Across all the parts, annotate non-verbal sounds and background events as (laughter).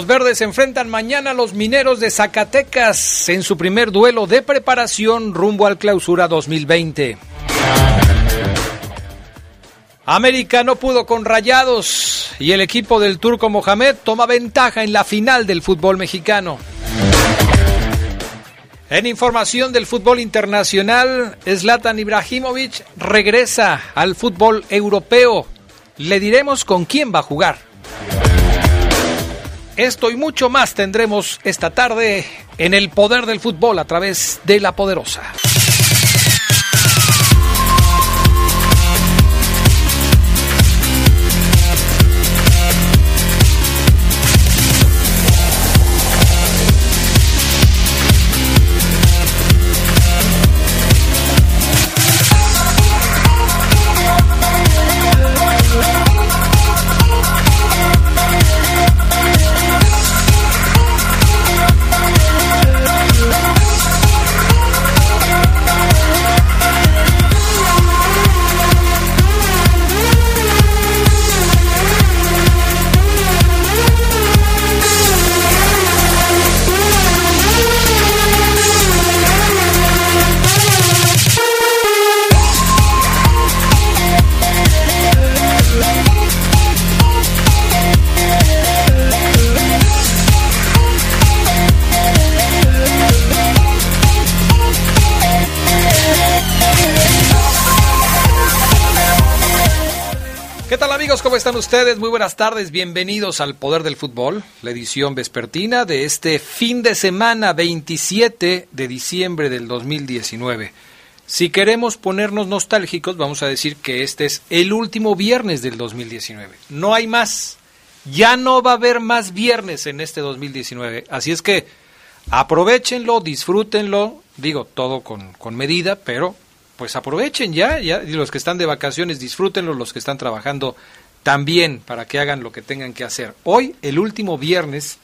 Los verdes enfrentan mañana a los mineros de Zacatecas en su primer duelo de preparación rumbo al clausura 2020. América no pudo con Rayados y el equipo del turco Mohamed toma ventaja en la final del fútbol mexicano. En información del fútbol internacional, Zlatan Ibrahimovic regresa al fútbol europeo. Le diremos con quién va a jugar. Esto y mucho más tendremos esta tarde en el poder del fútbol a través de la poderosa. Muy buenas tardes, bienvenidos al Poder del Fútbol, la edición vespertina de este fin de semana 27 de diciembre del 2019. Si queremos ponernos nostálgicos, vamos a decir que este es el último viernes del 2019. No hay más. Ya no va a haber más viernes en este 2019. Así es que aprovechenlo, disfrútenlo, digo todo con, con medida, pero pues aprovechen ya, ya, los que están de vacaciones disfrútenlo, los que están trabajando también para que hagan lo que tengan que hacer. Hoy, el último viernes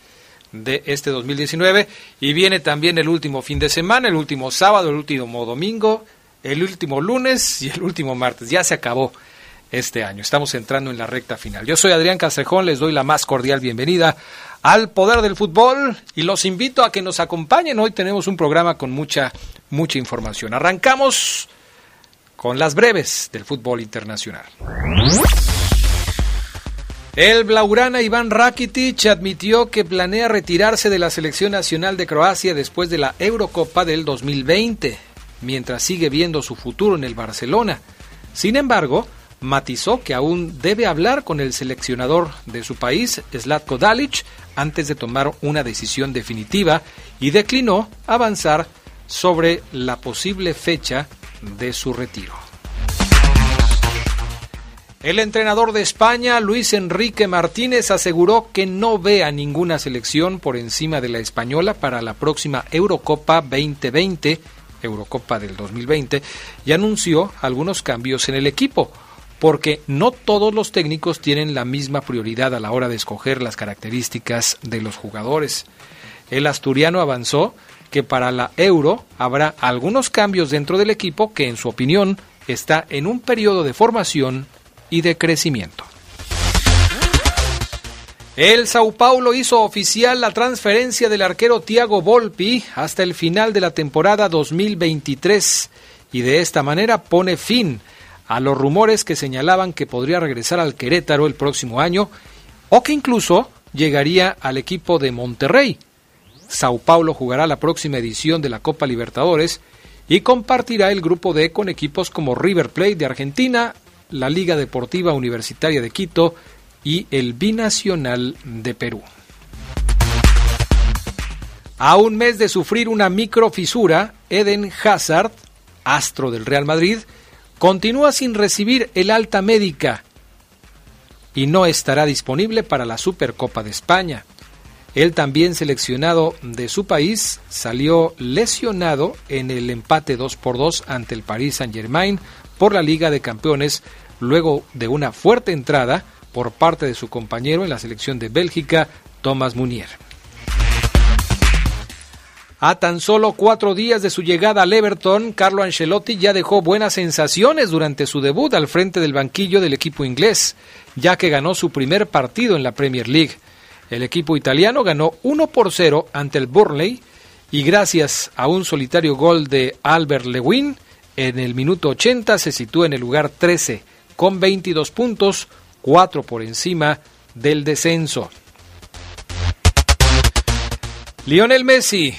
de este 2019, y viene también el último fin de semana, el último sábado, el último domingo, el último lunes y el último martes. Ya se acabó este año. Estamos entrando en la recta final. Yo soy Adrián Castrejón, les doy la más cordial bienvenida al Poder del Fútbol y los invito a que nos acompañen. Hoy tenemos un programa con mucha, mucha información. Arrancamos con las breves del fútbol internacional. El Blaugrana Iván Rakitic admitió que planea retirarse de la selección nacional de Croacia después de la Eurocopa del 2020, mientras sigue viendo su futuro en el Barcelona. Sin embargo, matizó que aún debe hablar con el seleccionador de su país, Zlatko Dalic, antes de tomar una decisión definitiva y declinó avanzar sobre la posible fecha de su retiro. El entrenador de España, Luis Enrique Martínez, aseguró que no ve a ninguna selección por encima de la española para la próxima Eurocopa 2020, Eurocopa del 2020, y anunció algunos cambios en el equipo, porque no todos los técnicos tienen la misma prioridad a la hora de escoger las características de los jugadores. El asturiano avanzó que para la Euro habrá algunos cambios dentro del equipo que, en su opinión, está en un periodo de formación y de crecimiento. El Sao Paulo hizo oficial la transferencia del arquero Thiago Volpi hasta el final de la temporada 2023 y de esta manera pone fin a los rumores que señalaban que podría regresar al Querétaro el próximo año o que incluso llegaría al equipo de Monterrey. Sao Paulo jugará la próxima edición de la Copa Libertadores y compartirá el grupo D con equipos como River Plate de Argentina, la Liga Deportiva Universitaria de Quito y el Binacional de Perú. A un mes de sufrir una microfisura, Eden Hazard, astro del Real Madrid, continúa sin recibir el alta médica y no estará disponible para la Supercopa de España. El también seleccionado de su país salió lesionado en el empate 2 por 2 ante el Paris Saint-Germain por la Liga de Campeones luego de una fuerte entrada por parte de su compañero en la selección de Bélgica, Thomas Munier. A tan solo cuatro días de su llegada al Everton, Carlo Ancelotti ya dejó buenas sensaciones durante su debut al frente del banquillo del equipo inglés, ya que ganó su primer partido en la Premier League. El equipo italiano ganó 1 por 0 ante el Burnley y gracias a un solitario gol de Albert Lewin, en el minuto 80 se sitúa en el lugar 13 con 22 puntos, 4 por encima del descenso. Lionel Messi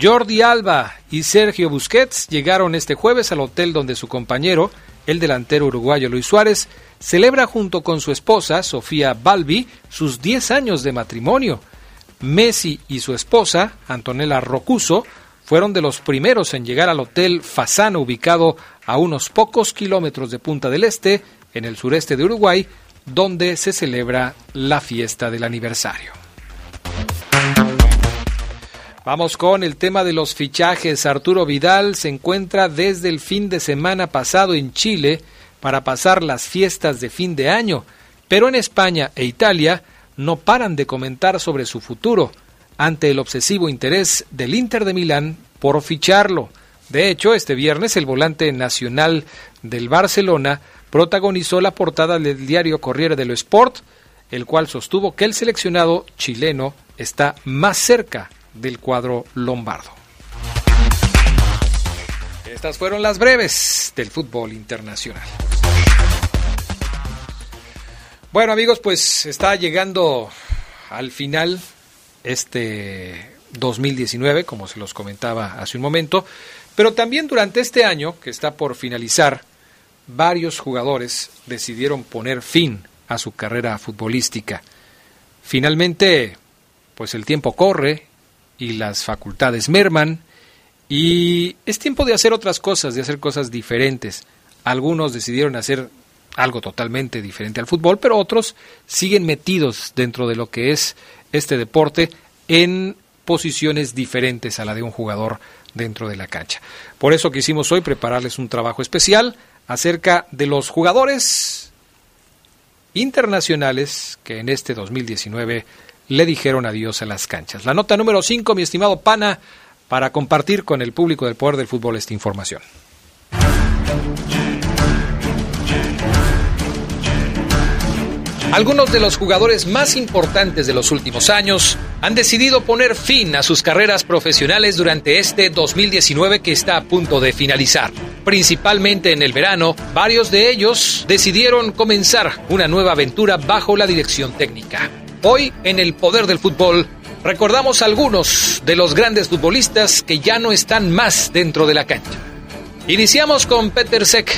Jordi Alba y Sergio Busquets llegaron este jueves al hotel donde su compañero, el delantero uruguayo Luis Suárez, celebra junto con su esposa, Sofía Balbi, sus 10 años de matrimonio. Messi y su esposa, Antonella Rocuso, fueron de los primeros en llegar al Hotel Fasano, ubicado a unos pocos kilómetros de Punta del Este, en el sureste de Uruguay, donde se celebra la fiesta del aniversario. Vamos con el tema de los fichajes. Arturo Vidal se encuentra desde el fin de semana pasado en Chile para pasar las fiestas de fin de año, pero en España e Italia no paran de comentar sobre su futuro ante el obsesivo interés del Inter de Milán por ficharlo. De hecho, este viernes el volante nacional del Barcelona protagonizó la portada del diario Corriere dello Sport, el cual sostuvo que el seleccionado chileno está más cerca del cuadro lombardo. Estas fueron las breves del fútbol internacional. Bueno amigos, pues está llegando al final este 2019, como se los comentaba hace un momento, pero también durante este año que está por finalizar, varios jugadores decidieron poner fin a su carrera futbolística. Finalmente, pues el tiempo corre y las facultades merman y es tiempo de hacer otras cosas, de hacer cosas diferentes. Algunos decidieron hacer algo totalmente diferente al fútbol, pero otros siguen metidos dentro de lo que es este deporte en posiciones diferentes a la de un jugador dentro de la cancha. Por eso quisimos hoy prepararles un trabajo especial acerca de los jugadores internacionales que en este 2019 le dijeron adiós a las canchas. La nota número 5, mi estimado Pana, para compartir con el público del poder del fútbol esta información. Algunos de los jugadores más importantes de los últimos años han decidido poner fin a sus carreras profesionales durante este 2019 que está a punto de finalizar. Principalmente en el verano, varios de ellos decidieron comenzar una nueva aventura bajo la dirección técnica. Hoy, en el poder del fútbol, recordamos algunos de los grandes futbolistas que ya no están más dentro de la cancha. Iniciamos con Peter Sek,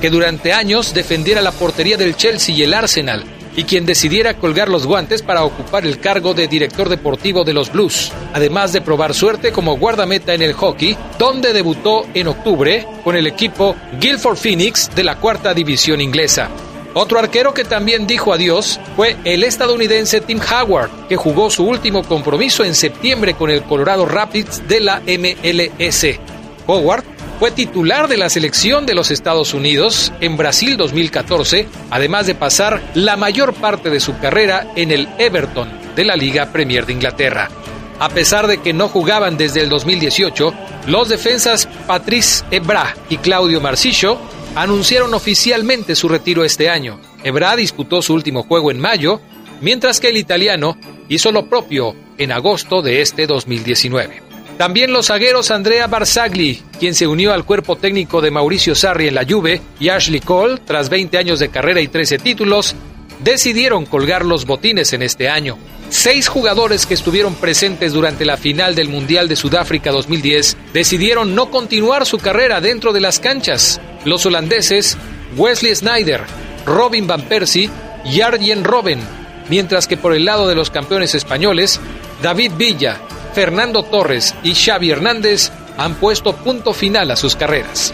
que durante años defendiera la portería del Chelsea y el Arsenal, y quien decidiera colgar los guantes para ocupar el cargo de director deportivo de los Blues, además de probar suerte como guardameta en el hockey, donde debutó en octubre con el equipo Guildford Phoenix de la cuarta división inglesa. Otro arquero que también dijo adiós fue el estadounidense Tim Howard, que jugó su último compromiso en septiembre con el Colorado Rapids de la MLS. Howard fue titular de la selección de los Estados Unidos en Brasil 2014, además de pasar la mayor parte de su carrera en el Everton de la Liga Premier de Inglaterra. A pesar de que no jugaban desde el 2018, los defensas Patrice Ebra y Claudio Marcillo anunciaron oficialmente su retiro este año. Ebra disputó su último juego en mayo, mientras que el italiano hizo lo propio en agosto de este 2019. También los zagueros Andrea Barzagli, quien se unió al cuerpo técnico de Mauricio Sarri en la Juve, y Ashley Cole, tras 20 años de carrera y 13 títulos, decidieron colgar los botines en este año. Seis jugadores que estuvieron presentes durante la final del Mundial de Sudáfrica 2010 decidieron no continuar su carrera dentro de las canchas. Los holandeses Wesley Snyder, Robin Van Persie y Arjen Robben, mientras que por el lado de los campeones españoles, David Villa, Fernando Torres y Xavi Hernández han puesto punto final a sus carreras.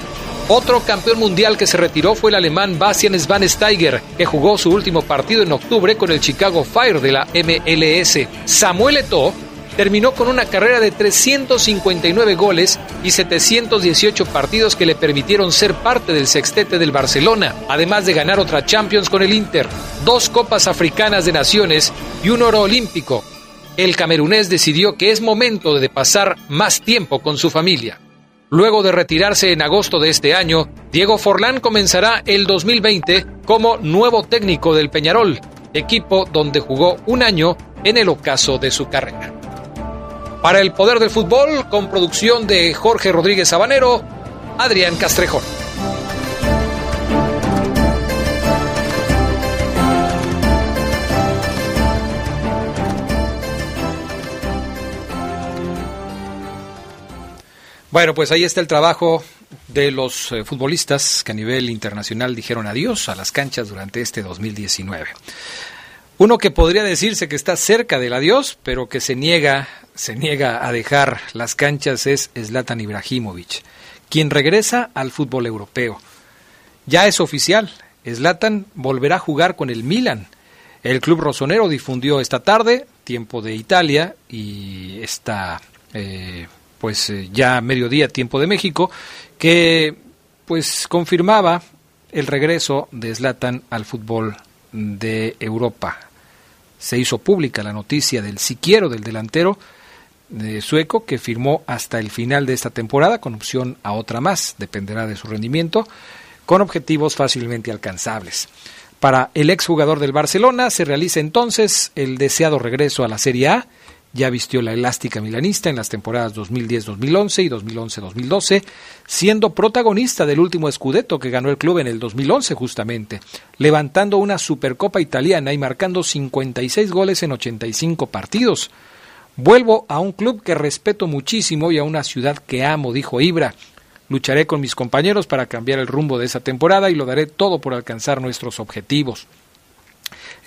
Otro campeón mundial que se retiró fue el alemán Bastian Schweinsteiger, que jugó su último partido en octubre con el Chicago Fire de la MLS. Samuel Eto'o terminó con una carrera de 359 goles y 718 partidos que le permitieron ser parte del sextete del Barcelona, además de ganar otra Champions con el Inter, dos Copas Africanas de Naciones y un oro olímpico. El camerunés decidió que es momento de pasar más tiempo con su familia. Luego de retirarse en agosto de este año, Diego Forlán comenzará el 2020 como nuevo técnico del Peñarol, equipo donde jugó un año en el ocaso de su carrera. Para el Poder del Fútbol, con producción de Jorge Rodríguez Sabanero, Adrián Castrejón. Bueno, pues ahí está el trabajo de los eh, futbolistas que a nivel internacional dijeron adiós a las canchas durante este 2019. Uno que podría decirse que está cerca del adiós, pero que se niega, se niega a dejar las canchas es Zlatan Ibrahimovic, quien regresa al fútbol europeo. Ya es oficial, Zlatan volverá a jugar con el Milan. El club rosonero difundió esta tarde, tiempo de Italia, y esta eh, pues eh, ya mediodía tiempo de México, que pues confirmaba el regreso de Zlatan al fútbol de Europa. Se hizo pública la noticia del siquiero del delantero de sueco que firmó hasta el final de esta temporada con opción a otra más, dependerá de su rendimiento, con objetivos fácilmente alcanzables. Para el exjugador del Barcelona se realiza entonces el deseado regreso a la Serie A ya vistió la elástica milanista en las temporadas 2010-2011 y 2011-2012, siendo protagonista del último Scudetto que ganó el club en el 2011 justamente, levantando una Supercopa italiana y marcando 56 goles en 85 partidos. Vuelvo a un club que respeto muchísimo y a una ciudad que amo, dijo Ibra. Lucharé con mis compañeros para cambiar el rumbo de esa temporada y lo daré todo por alcanzar nuestros objetivos.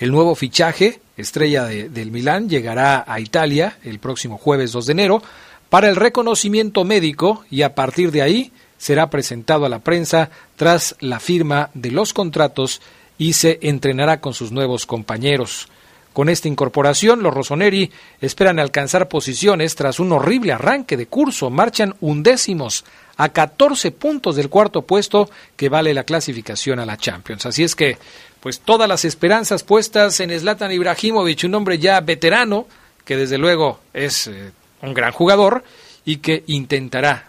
El nuevo fichaje, estrella del Milán, llegará a Italia el próximo jueves 2 de enero para el reconocimiento médico y a partir de ahí será presentado a la prensa tras la firma de los contratos y se entrenará con sus nuevos compañeros. Con esta incorporación, los Rossoneri esperan alcanzar posiciones tras un horrible arranque de curso. Marchan undécimos a 14 puntos del cuarto puesto que vale la clasificación a la Champions. Así es que pues todas las esperanzas puestas en Zlatan Ibrahimovic, un hombre ya veterano, que desde luego es eh, un gran jugador y que intentará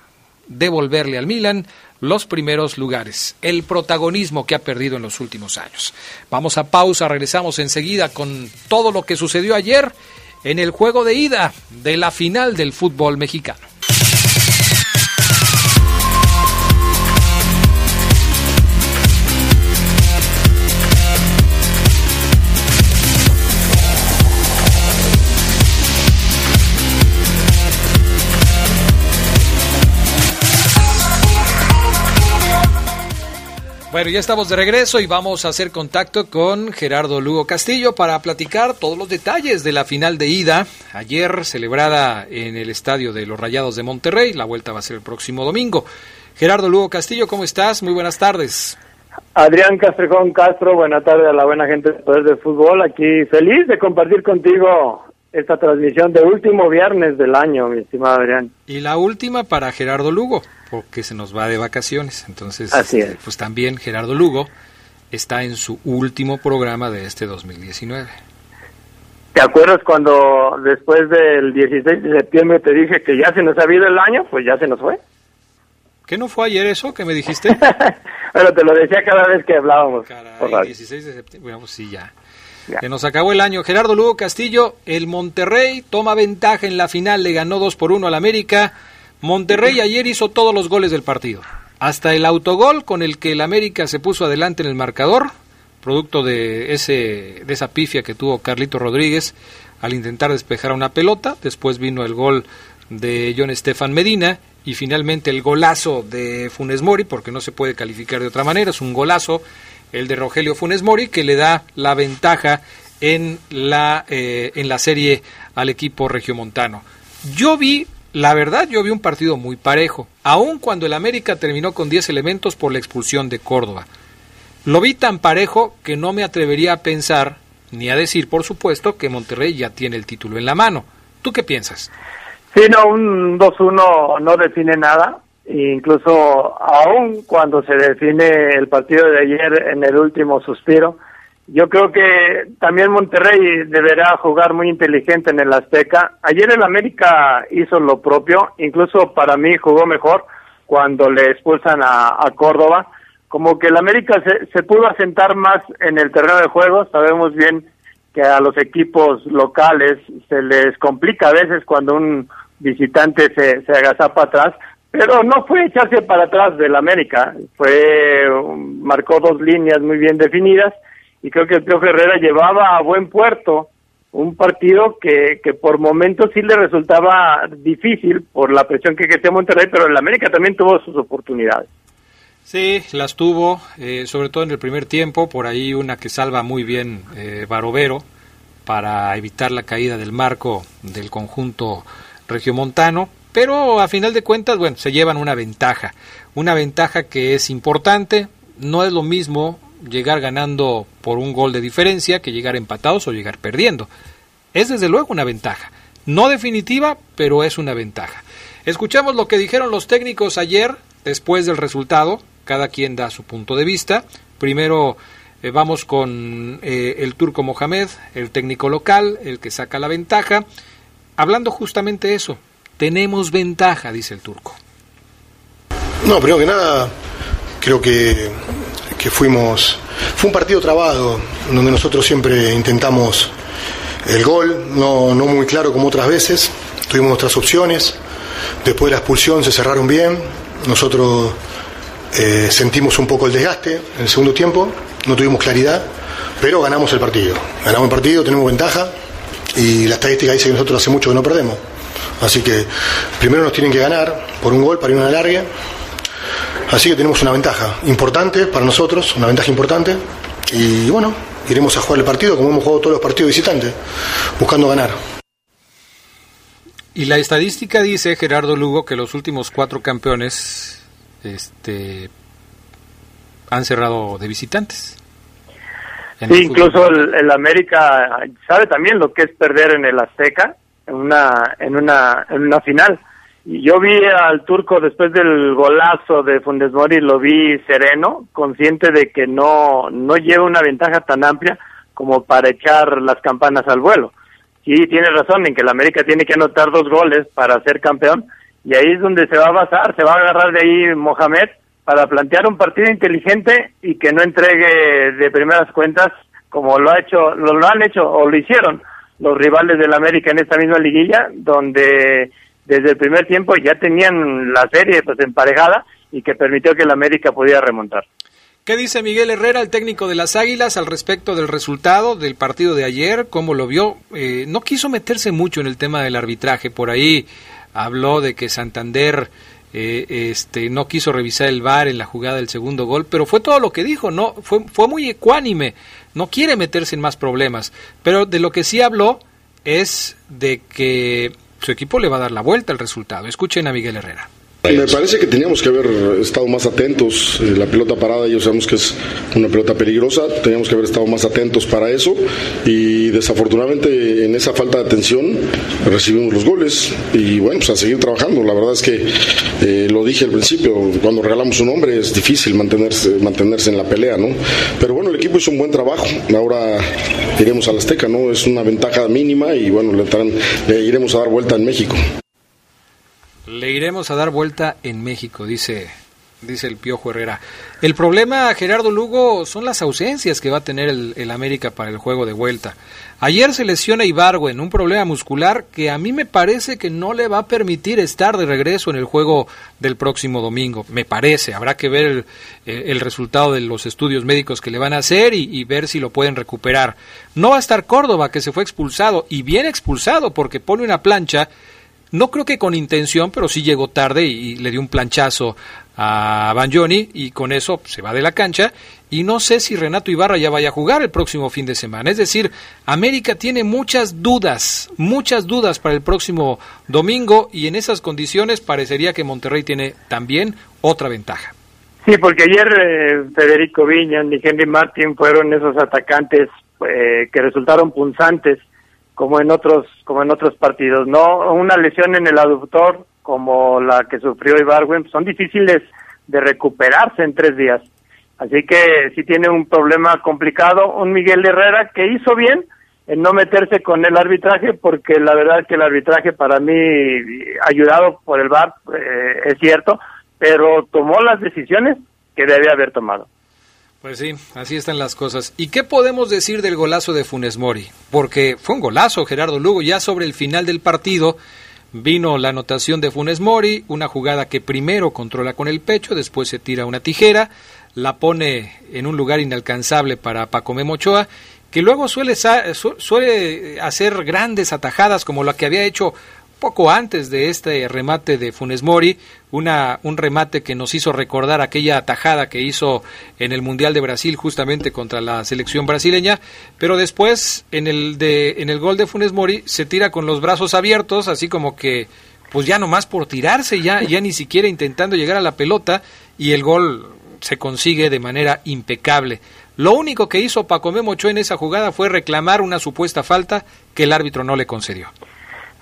devolverle al Milan los primeros lugares, el protagonismo que ha perdido en los últimos años. Vamos a pausa, regresamos enseguida con todo lo que sucedió ayer en el juego de ida de la final del fútbol mexicano. Bueno, ya estamos de regreso y vamos a hacer contacto con Gerardo Lugo Castillo para platicar todos los detalles de la final de ida, ayer celebrada en el estadio de los Rayados de Monterrey. La vuelta va a ser el próximo domingo. Gerardo Lugo Castillo, ¿cómo estás? Muy buenas tardes. Adrián Castrejón Castro, buena tarde a la buena gente del Poder del Fútbol. Aquí feliz de compartir contigo esta transmisión de último viernes del año, mi estimado Adrián. Y la última para Gerardo Lugo que se nos va de vacaciones. Entonces, este, pues también Gerardo Lugo está en su último programa de este 2019. ¿Te acuerdas cuando después del 16 de septiembre te dije que ya se nos ha ido el año? Pues ya se nos fue. ¿Qué no fue ayer eso que me dijiste? (laughs) Pero te lo decía cada vez que hablábamos. Caray, 16 de septiembre, bueno, pues sí, ya. ya. Se nos acabó el año. Gerardo Lugo Castillo, el Monterrey toma ventaja en la final, le ganó 2 por 1 al América. Monterrey ayer hizo todos los goles del partido. Hasta el autogol con el que el América se puso adelante en el marcador, producto de, ese, de esa pifia que tuvo Carlito Rodríguez al intentar despejar una pelota, después vino el gol de John Estefan Medina y finalmente el golazo de Funes Mori, porque no se puede calificar de otra manera, es un golazo el de Rogelio Funes Mori que le da la ventaja en la, eh, en la serie al equipo regiomontano. Yo vi, la verdad, yo vi un partido muy parejo, aun cuando el América terminó con 10 elementos por la expulsión de Córdoba. Lo vi tan parejo que no me atrevería a pensar, ni a decir, por supuesto, que Monterrey ya tiene el título en la mano. ¿Tú qué piensas? Sí, no, un 2-1 no define nada. Incluso aún cuando se define el partido de ayer en el último suspiro, yo creo que también Monterrey deberá jugar muy inteligente en el Azteca. Ayer el América hizo lo propio, incluso para mí jugó mejor cuando le expulsan a, Córdoba. Como que el América se, se pudo asentar más en el terreno de juego. Sabemos bien que a los equipos locales se les complica a veces cuando un visitante se, se agazapa atrás, pero no fue echarse para atrás del América, fue marcó dos líneas muy bien definidas y creo que el Pío Herrera llevaba a buen puerto un partido que, que por momentos sí le resultaba difícil por la presión que quería Monterrey, pero el América también tuvo sus oportunidades. Sí, las tuvo, eh, sobre todo en el primer tiempo, por ahí una que salva muy bien eh, Barovero para evitar la caída del marco del conjunto regiomontano, pero a final de cuentas, bueno, se llevan una ventaja, una ventaja que es importante, no es lo mismo llegar ganando por un gol de diferencia que llegar empatados o llegar perdiendo. Es desde luego una ventaja, no definitiva, pero es una ventaja. Escuchamos lo que dijeron los técnicos ayer después del resultado, cada quien da su punto de vista. Primero eh, vamos con eh, el turco Mohamed, el técnico local, el que saca la ventaja, hablando justamente eso. Tenemos ventaja, dice el turco. No, primero que nada, creo que, que fuimos. Fue un partido trabado, donde nosotros siempre intentamos el gol, no, no muy claro como otras veces. Tuvimos nuestras opciones. Después de la expulsión se cerraron bien. Nosotros eh, sentimos un poco el desgaste en el segundo tiempo, no tuvimos claridad, pero ganamos el partido. Ganamos el partido, tenemos ventaja y la estadística dice que nosotros hace mucho que no perdemos. Así que primero nos tienen que ganar por un gol para ir a una larga. Así que tenemos una ventaja importante para nosotros, una ventaja importante. Y bueno, iremos a jugar el partido como hemos jugado todos los partidos visitantes, buscando ganar. Y la estadística dice, Gerardo Lugo, que los últimos cuatro campeones este, han cerrado de visitantes. Sí, incluso el, América sabe también lo que es perder en el Azteca en una en una en una final. Yo vi al turco después del golazo de Fundes Mori, lo vi sereno, consciente de que no no lleva una ventaja tan amplia como para echar las campanas al vuelo. Sí, tiene razón en que el América tiene que anotar dos goles para ser campeón, y ahí es donde se va a basar, se va a agarrar de ahí Mohamed para plantear un partido inteligente y que no entregue de primeras cuentas como lo ha hecho, lo, lo han hecho o lo hicieron los rivales del América en esta misma liguilla, donde desde el primer tiempo ya tenían la serie pues emparejada y que permitió que el América pudiera remontar. ¿Qué dice Miguel Herrera, el técnico de las Águilas, al respecto del resultado del partido de ayer? ¿Cómo lo vio? Eh, no quiso meterse mucho en el tema del arbitraje. Por ahí habló de que Santander eh, este, no quiso revisar el VAR en la jugada del segundo gol, pero fue todo lo que dijo, no fue, fue muy ecuánime, no quiere meterse en más problemas, pero de lo que sí habló es de que su equipo le va a dar la vuelta al resultado. Escuchen a Miguel Herrera. Me parece que teníamos que haber estado más atentos. Eh, la pelota parada, ya sabemos que es una pelota peligrosa. Teníamos que haber estado más atentos para eso. Y desafortunadamente, en esa falta de atención, recibimos los goles. Y bueno, pues a seguir trabajando. La verdad es que eh, lo dije al principio: cuando regalamos un hombre es difícil mantenerse, mantenerse en la pelea, ¿no? Pero bueno, el equipo hizo un buen trabajo. Ahora iremos a la Azteca, ¿no? Es una ventaja mínima y bueno, le, le iremos a dar vuelta en México. Le iremos a dar vuelta en México, dice dice el Piojo Herrera. El problema, Gerardo Lugo, son las ausencias que va a tener el, América para el juego de vuelta. Ayer se lesiona en un problema muscular que a mí me parece que no le va a permitir estar de regreso en el juego del próximo domingo. Me parece, habrá que ver el, resultado de los estudios médicos que le van a hacer y, y ver si lo pueden recuperar. No va a estar Córdoba, que se fue expulsado, y bien expulsado porque pone una plancha no creo que con intención, pero sí llegó tarde y, le dio un planchazo a Banjoni y con eso se va de la cancha y no sé si Renato Ibarra ya vaya a jugar el próximo fin de semana. Es decir, América tiene muchas dudas, muchas dudas para el próximo domingo y en esas condiciones parecería que Monterrey tiene también otra ventaja. Sí, porque ayer eh, Federico Viña y Henry Martin fueron esos atacantes eh, que resultaron punzantes como en otros como en otros partidos no una lesión en el aductor como la que sufrió Ibarwen son difíciles de recuperarse en tres días. Así que sí tiene un problema complicado. Un Miguel Herrera que hizo bien en no meterse con el arbitraje porque la verdad es que el arbitraje para mí ayudado por el VAR eh, es cierto pero tomó las decisiones que debía haber tomado pues sí, así están las cosas. ¿Y qué podemos decir del golazo de Funes Mori? Porque fue un golazo, Gerardo Lugo, ya sobre el final del partido vino la anotación de Funes Mori, una jugada que primero controla con el pecho, después se tira una tijera, la pone en un lugar inalcanzable para Paco Memochoa, que luego suele, suele hacer grandes atajadas como la que había hecho poco antes de este remate de Funes Mori, una, un remate que nos hizo recordar aquella atajada que hizo en el Mundial de Brasil justamente contra la selección brasileña, pero después en el, de, en el gol de Funes Mori se tira con los brazos abiertos, así como que pues ya nomás por tirarse, ya, ya ni siquiera intentando llegar a la pelota y el gol se consigue de manera impecable. Lo único que hizo Paco Memocho en esa jugada fue reclamar una supuesta falta que el árbitro no le concedió.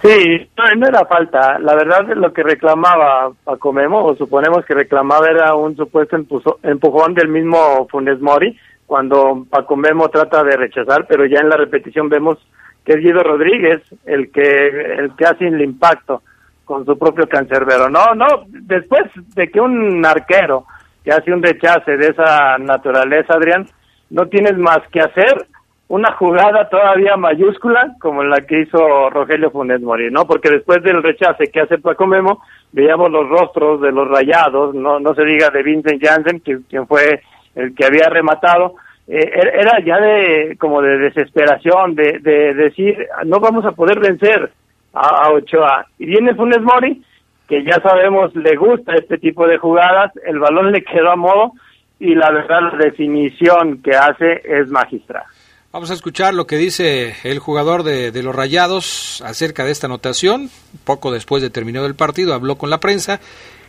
Sí, no, era falta. La verdad lo que reclamaba Paco Memo, o suponemos que reclamaba, era un supuesto empujón del mismo Funes Mori, cuando Paco Memo trata de rechazar, pero ya en la repetición vemos que es Guido Rodríguez el que, el que hace el impacto con su propio cancerbero. No, no, después de que un arquero que hace un rechace de esa naturaleza, Adrián, no tienes más que hacer una jugada todavía mayúscula como la que hizo Rogelio Funes Mori, ¿no? Porque después del rechace que hace Paco Memo, veíamos los rostros de los rayados, no, no se diga de Vincent Janssen, quien, fue el que había rematado, eh, er, era ya de como de desesperación, de, de, decir, no vamos a poder vencer a, a Ochoa. Y viene Funes Mori, que ya sabemos le gusta este tipo de jugadas, el balón le quedó a modo y la verdad la definición que hace es magistral. Vamos a escuchar lo que dice el jugador de, los Rayados acerca de esta anotación. Poco después de terminado el partido habló con la prensa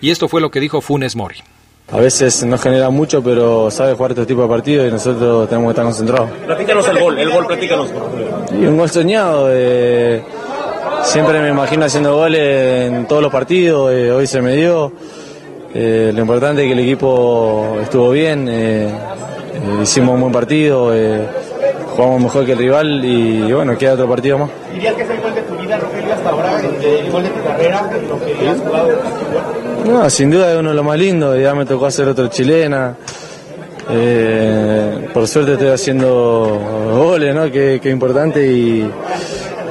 y esto fue lo que dijo Funes Mori. A veces nos genera mucho, pero sabe jugar este tipo de partidos y nosotros tenemos que estar concentrados. Platícanos el gol, el gol, platícanos. Y un gol soñado. Eh, siempre me imagino haciendo goles en todos los partidos, eh, hoy se me dio. Eh, lo importante es que el equipo estuvo bien, hicimos un buen partido jugamos mejor que el rival y, bueno, queda otro partido más. ¿Dirías que es el gol de tu vida, Rogelio, hasta ahora, el gol de tu carrera, lo que has jugado? No, sin duda es uno de los más lindos, ya me tocó hacer otro chilena. Eh, por suerte estoy haciendo goles, ¿no? Que, que importante y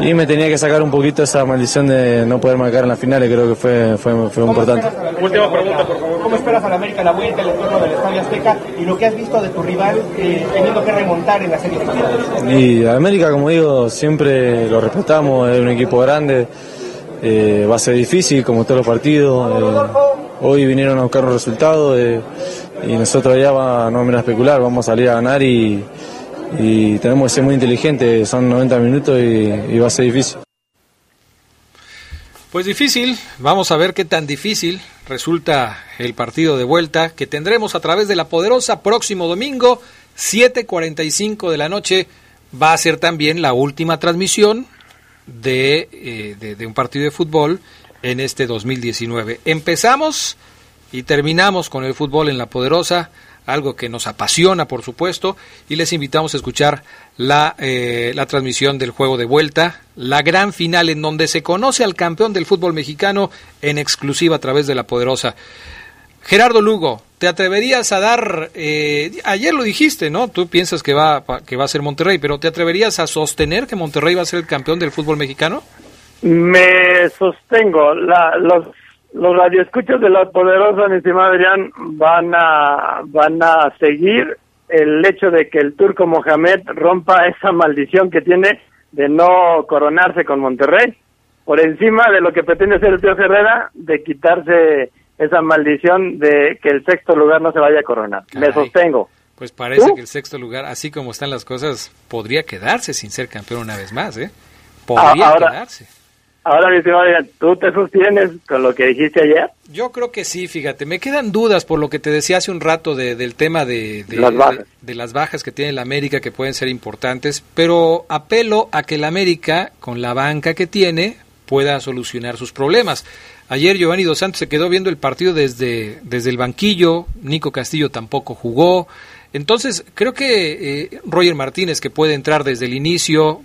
y me tenía que sacar un poquito esa maldición de no poder marcar en las finales, creo que fue, fue, fue importante. Última pregunta, por favor. ¿Cómo esperas a la América la vuelta, el entorno del Estadio Azteca y lo que has visto de tu rival eh, teniendo que remontar en la serie Y América, como digo, siempre lo respetamos, es un equipo grande, eh, va a ser difícil como todos los partidos. Eh, hoy vinieron a buscar un resultado y nosotros ya va, no vamos a especular, vamos a salir a ganar y tenemos que ser muy inteligentes, son 90 minutos y, va a ser difícil. Pues difícil, vamos a ver qué tan difícil resulta el partido de vuelta que tendremos a través de la poderosa próximo domingo, 7.45 de la noche. Va a ser también la última transmisión de, eh, un partido de fútbol en este 2019. Empezamos y terminamos con el fútbol en la poderosa algo que nos apasiona, por supuesto, y les invitamos a escuchar la, eh, la transmisión del juego de vuelta, la gran final en donde se conoce al campeón del fútbol mexicano en exclusiva a través de la poderosa. Gerardo Lugo, ¿te atreverías a dar, eh, ayer lo dijiste, ¿no? Tú piensas que va, que va a ser Monterrey, pero ¿te atreverías a sostener que Monterrey va a ser el campeón del fútbol mexicano? Me sostengo. La, los, los radioescuchos de la poderosa, mi estimado Adrián, van a, van a seguir el hecho de que el turco Mohamed rompa esa maldición que tiene de no coronarse con Monterrey, por encima de lo que pretende hacer el tío Herrera, de quitarse esa maldición de que el sexto lugar no se vaya a coronar. Me sostengo. Pues parece que el sexto lugar, así como están las cosas, podría quedarse sin ser campeón una vez más, ¿eh? Podría quedarse. Ahora, mi estimado, ¿tú te sostienes con lo que dijiste ayer? Yo creo que sí, fíjate. Me quedan dudas por lo que te decía hace un rato de, del tema de, de, las bajas. de, las bajas que tiene la América, que pueden ser importantes, pero apelo a que la América, con la banca que tiene, pueda solucionar sus problemas. Ayer Giovanni Dos Santos se quedó viendo el partido desde, desde el banquillo, Nico Castillo tampoco jugó. Entonces, creo que eh, Roger Martínez, que puede entrar desde el inicio,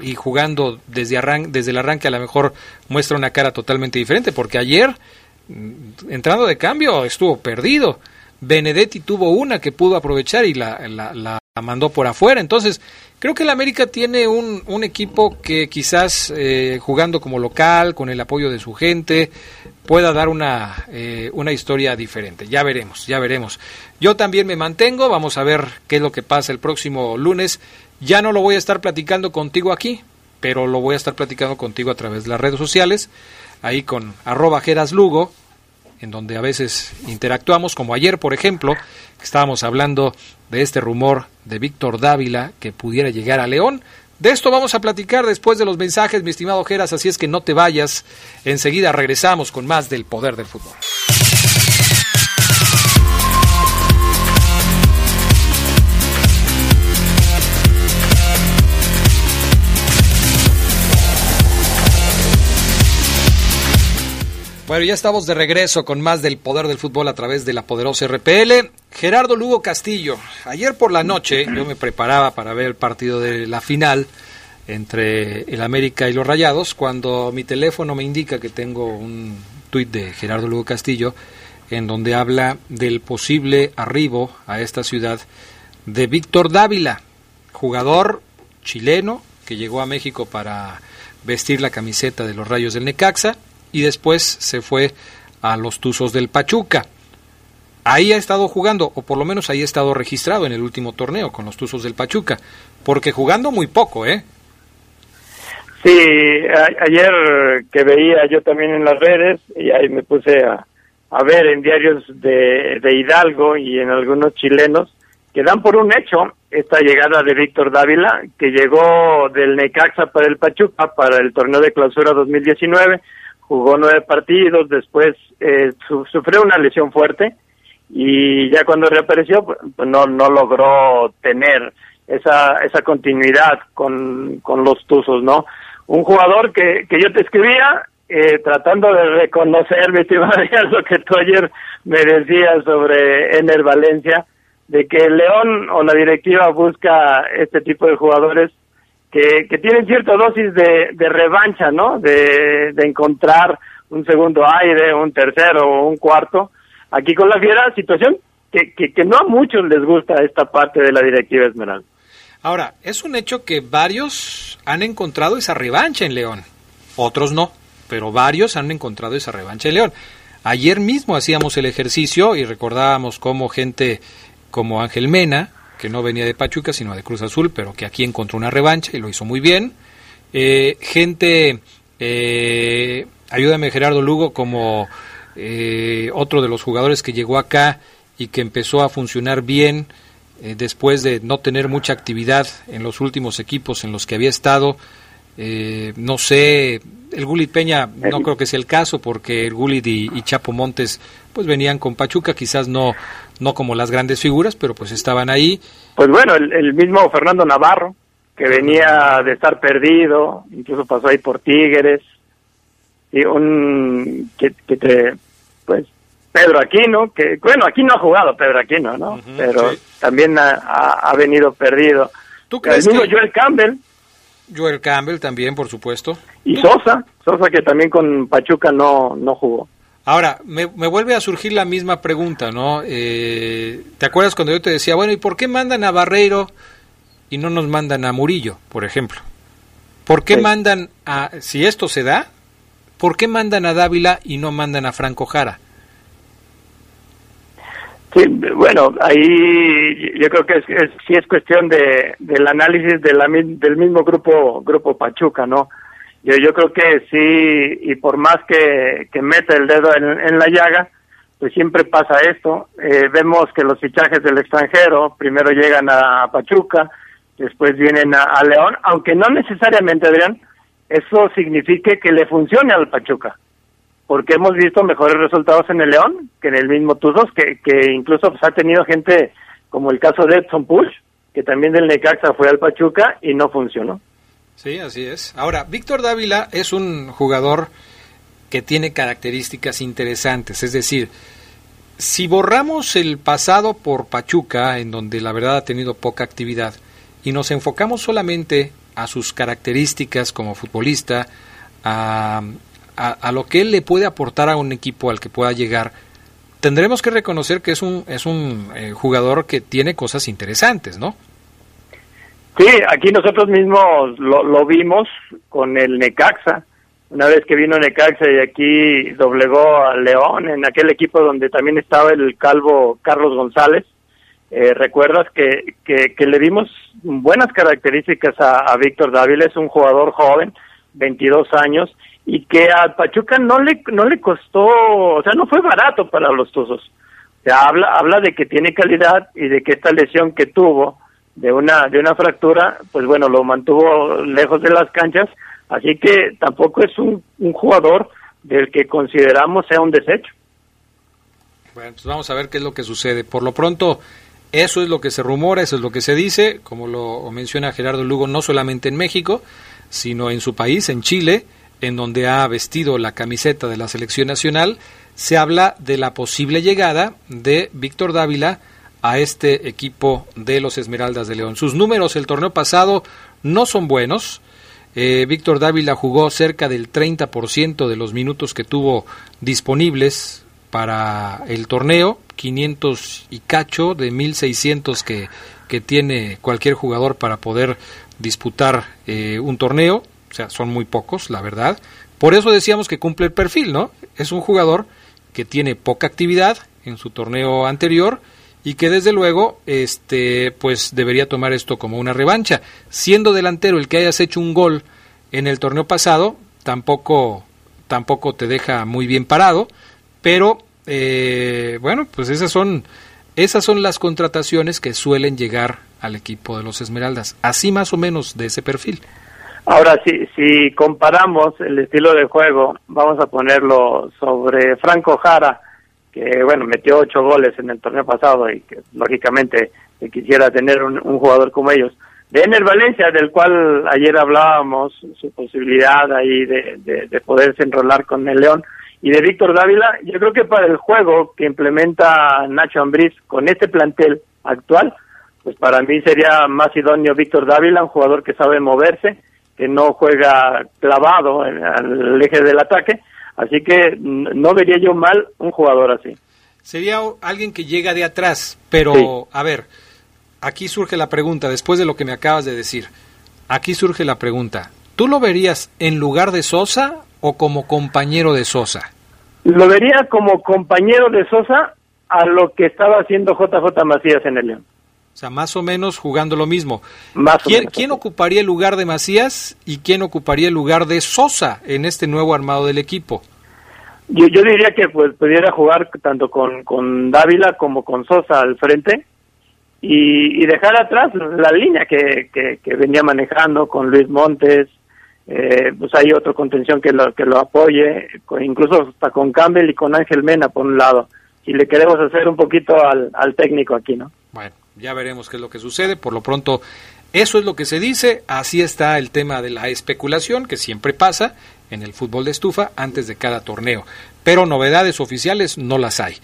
y jugando desde, el arranque a lo mejor muestra una cara totalmente diferente, porque ayer, mm, entrando de cambio, estuvo perdido. Benedetti tuvo una que pudo aprovechar y la, la, mandó por afuera. Entonces, creo que el América tiene un, un equipo que quizás eh, jugando como local, con el apoyo de su gente, pueda dar una, eh, una historia diferente. Ya veremos, ya veremos. Yo también me mantengo, vamos a ver qué es lo que pasa el próximo lunes ya no lo voy a estar platicando contigo aquí, pero lo voy a estar platicando contigo a través de las redes sociales, ahí con arroba Lugo, en donde a veces interactuamos, como ayer, por ejemplo, estábamos hablando de este rumor de Víctor Dávila que pudiera llegar a León. De esto vamos a platicar después de los mensajes, mi estimado Geras, así es que no te vayas. Enseguida regresamos con más del poder del fútbol. Bueno, ya estamos de regreso con más del poder del fútbol a través de la poderosa RPL. Gerardo Lugo Castillo, ayer por la noche yo me preparaba para ver el partido de la final entre el América y los Rayados cuando mi teléfono me indica que tengo un tuit de Gerardo Lugo Castillo en donde habla del posible arribo a esta ciudad de Víctor Dávila, jugador chileno que llegó a México para vestir la camiseta de los Rayos del Necaxa y después se fue a los Tuzos del Pachuca. Ahí ha estado jugando, o por lo menos ahí ha estado registrado en el último torneo con los Tuzos del Pachuca, porque jugando muy poco, ¿eh? Sí, ayer que veía yo también en las redes, y ahí me puse a, a ver en diarios de, de Hidalgo y en algunos chilenos, que dan por un hecho esta llegada de Víctor Dávila, que llegó del Necaxa para el Pachuca para el torneo de clausura 2019, jugó nueve partidos, después eh, sufrió una lesión fuerte y ya cuando reapareció pues, pues, no, no logró tener esa, esa continuidad con, con los Tuzos, ¿no? Un jugador que, que yo te escribía eh, tratando de reconocer, (laughs) mi lo que tú ayer me decías sobre Ener Valencia, de que León o la directiva busca este tipo de jugadores que, que tienen cierta dosis de, revancha, ¿no? De, de encontrar un segundo aire, un tercero o un cuarto. Aquí con la Fiera, situación que, que, que, no a muchos les gusta esta parte de la directiva Esmeralda. Ahora, es un hecho que varios han encontrado esa revancha en León, otros no, pero varios han encontrado esa revancha en León. Ayer mismo hacíamos el ejercicio y recordábamos cómo gente como Ángel Mena, que no venía de Pachuca, sino de Cruz Azul, pero que aquí encontró una revancha y lo hizo muy bien. Eh, gente, eh, ayúdame Gerardo Lugo, como eh, otro de los jugadores que llegó acá y que empezó a funcionar bien después de no tener mucha actividad en los últimos equipos en los que había estado. no sé, el Gulit Peña no creo que sea el caso porque el y, y Chapo Montes pues venían con Pachuca, quizás no no como las grandes figuras, pero pues estaban ahí. Pues bueno, el, mismo Fernando Navarro, que venía de estar perdido, incluso pasó ahí por Tigres, y un que, que te, pues Pedro Aquino, que bueno, aquí no ha jugado Pedro Aquino, ¿no? pero también ha, ha, venido perdido. ¿Tú crees el mismo Joel Campbell. Joel Campbell también, por supuesto. Y Sosa, Sosa que también con Pachuca no, no jugó. Ahora, me, vuelve a surgir la misma pregunta, ¿no? Eh, ¿Te acuerdas cuando yo te decía, bueno, ¿y por qué mandan a Barreiro y no nos mandan a Murillo, por ejemplo? ¿Por qué mandan a, si esto se da, ¿por qué mandan a Dávila y no mandan a Franco Jara? Sí, bueno, ahí yo creo que es, sí es cuestión de, del análisis de la, del mismo grupo grupo Pachuca, ¿no? Yo, yo creo que sí, y por más que, que meta el dedo en, la llaga, pues siempre pasa esto. Eh, vemos que los fichajes del extranjero primero llegan a Pachuca, después vienen a, León, aunque no necesariamente, Adrián, eso signifique que le funcione al Pachuca, porque hemos visto mejores resultados en el León que en el mismo Tuzos, que, que incluso pues, ha tenido gente como el caso de Edson Push, que también del Necaxa fue al Pachuca y no funcionó. Sí, así es. Ahora, Víctor Dávila es un jugador que tiene características interesantes, es decir, si borramos el pasado por Pachuca, en donde la verdad ha tenido poca actividad, y nos enfocamos solamente a sus características como futbolista, a, lo que él le puede aportar a un equipo al que pueda llegar, tendremos que reconocer que es un, es un eh, jugador que tiene cosas interesantes, ¿no? Sí, aquí nosotros mismos lo, lo vimos con el Necaxa. Una vez que vino Necaxa y aquí doblegó a León, en aquel equipo donde también estaba el calvo Carlos González, eh, recuerdas que, que, le dimos buenas características a, Víctor Dávila, es un jugador joven, 22 años, y que a Pachuca no le, no le costó, o sea, no fue barato para los Tuzos. O sea, habla, habla de que tiene calidad y de que esta lesión que tuvo, de una de una fractura, pues bueno, lo mantuvo lejos de las canchas, así que tampoco es un, un jugador del que consideramos sea un desecho. Bueno, pues vamos a ver qué es lo que sucede. Por lo pronto, eso es lo que se rumora, eso es lo que se dice, como lo menciona Gerardo Lugo, no solamente en México, sino en su país, en Chile, en donde ha vestido la camiseta de la selección nacional, se habla de la posible llegada de Víctor Dávila a este equipo de los Esmeraldas de León. Sus números el torneo pasado no son buenos. Eh, Víctor Dávila jugó cerca del 30% de los minutos que tuvo disponibles para el torneo, 500 y cacho de 1600 que, que tiene cualquier jugador para poder disputar eh, un torneo, o sea, son muy pocos, la verdad. Por eso decíamos que cumple el perfil, ¿no? Es un jugador que tiene poca actividad en su torneo anterior y que desde luego este pues debería tomar esto como una revancha. Siendo delantero el que hayas hecho un gol en el torneo pasado, tampoco tampoco te deja muy bien parado, pero eh, bueno, pues esas son esas son las contrataciones que suelen llegar al equipo de los Esmeraldas, así más o menos de ese perfil. Ahora, si, si comparamos el estilo de juego, vamos a ponerlo sobre Franco Jara, que bueno, metió ocho goles en el torneo pasado y que lógicamente quisiera tener un, jugador como ellos. De Ener Valencia, del cual ayer hablábamos, su posibilidad ahí de, de, poderse enrolar con el León, y de Víctor Dávila, yo creo que para el juego que implementa Nacho Ambriz con este plantel actual, pues para mí sería más idóneo Víctor Dávila, un jugador que sabe moverse, que no juega clavado al eje del ataque, Así que no vería yo mal un jugador así. Sería alguien que llega de atrás, pero a ver, aquí surge la pregunta, después de lo que me acabas de decir, aquí surge la pregunta, ¿tú lo verías en lugar de Sosa o como compañero de Sosa? Lo vería como compañero de Sosa a lo que estaba haciendo JJ Macías en el León. O sea, más o menos jugando lo mismo. Más ¿Quién, ¿Quién ocuparía el lugar de Macías y quién ocuparía el lugar de Sosa en este nuevo armado del equipo? Yo, yo diría que pues pudiera jugar tanto con, con Dávila como con Sosa al frente y, y dejar atrás la línea que, que, venía manejando con Luis Montes, eh, pues hay otro contención que lo, que lo apoye, incluso hasta con Campbell y con Ángel Mena por un lado. Y le queremos hacer un poquito al, al técnico aquí, ¿no? Bueno, ya veremos qué es lo que sucede. Por lo pronto, eso es lo que se dice, así está el tema de la especulación, que siempre pasa en el fútbol de estufa antes de cada torneo. Pero novedades oficiales no las hay.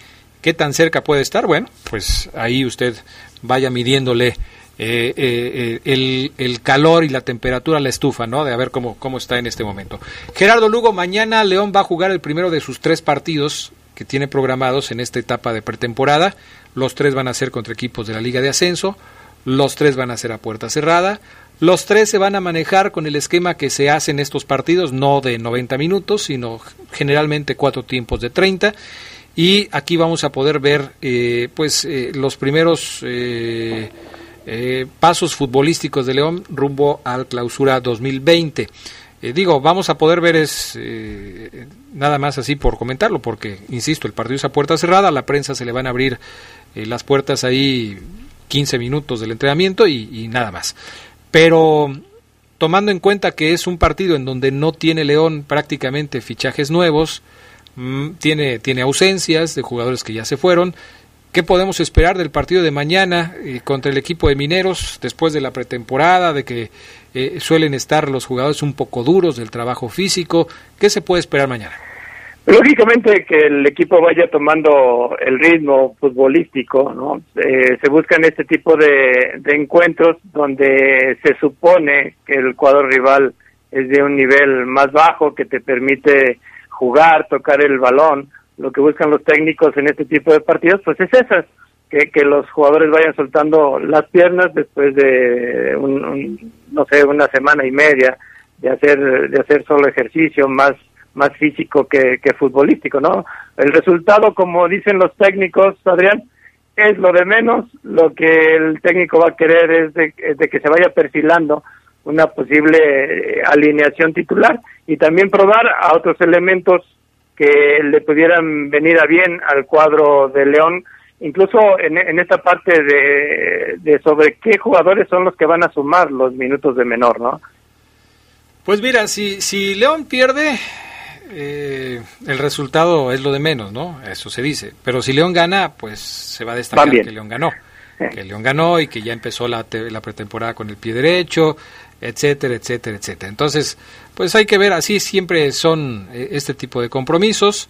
¿Qué tan cerca puede estar? Bueno, pues ahí usted vaya midiéndole eh, eh, el, el, calor y la temperatura a la estufa, ¿no? De a ver cómo, cómo está en este momento. Gerardo Lugo, mañana León va a jugar el primero de sus tres partidos que tiene programados en esta etapa de pretemporada. Los tres van a ser contra equipos de la Liga de Ascenso, los tres van a ser a puerta cerrada, los tres se van a manejar con el esquema que se hace en estos partidos, no de 90 minutos, sino generalmente cuatro tiempos de 30. Y aquí vamos a poder ver eh, pues eh, los primeros eh, pasos futbolísticos de León rumbo al clausura 2020. Digo, vamos a poder ver es nada más así por comentarlo, porque, insisto, el partido es a puerta cerrada, a la prensa se le van a abrir las puertas ahí 15 minutos del entrenamiento y nada más. Pero tomando en cuenta que es un partido en donde no tiene León prácticamente fichajes nuevos, mm, tiene, tiene ausencias de jugadores que ya se fueron, ¿Qué podemos esperar del partido de mañana eh, contra el equipo de Mineros después de la pretemporada, de que eh, suelen estar los jugadores un poco duros del trabajo físico? ¿Qué se puede esperar mañana? Lógicamente que el equipo vaya tomando el ritmo futbolístico, ¿no? Eh, se buscan este tipo de, encuentros donde se supone que el cuadro rival es de un nivel más bajo que te permite jugar, tocar el balón. Lo que buscan los técnicos en este tipo de partidos, pues es eso, que, que los jugadores vayan soltando las piernas después de, un, no sé, una semana y media de hacer, de hacer solo ejercicio, más más físico que, futbolístico, ¿no? El resultado, como dicen los técnicos, Adrián, es lo de menos. Lo que el técnico va a querer es de, que se vaya perfilando una posible eh, alineación titular y también probar a otros elementos que le pudieran venir a bien al cuadro de León, incluso en, en esta parte de, de sobre qué jugadores son los que van a sumar los minutos de menor, ¿no? Pues mira, si, si León pierde, eh, el resultado es lo de menos, ¿no? Eso se dice. Pero si León gana, pues se va a destacar que León ganó. Que León ganó y que ya empezó la, la pretemporada con el pie derecho, etcétera, etcétera, etcétera. Entonces, pues hay que ver, así siempre son eh, este tipo de compromisos.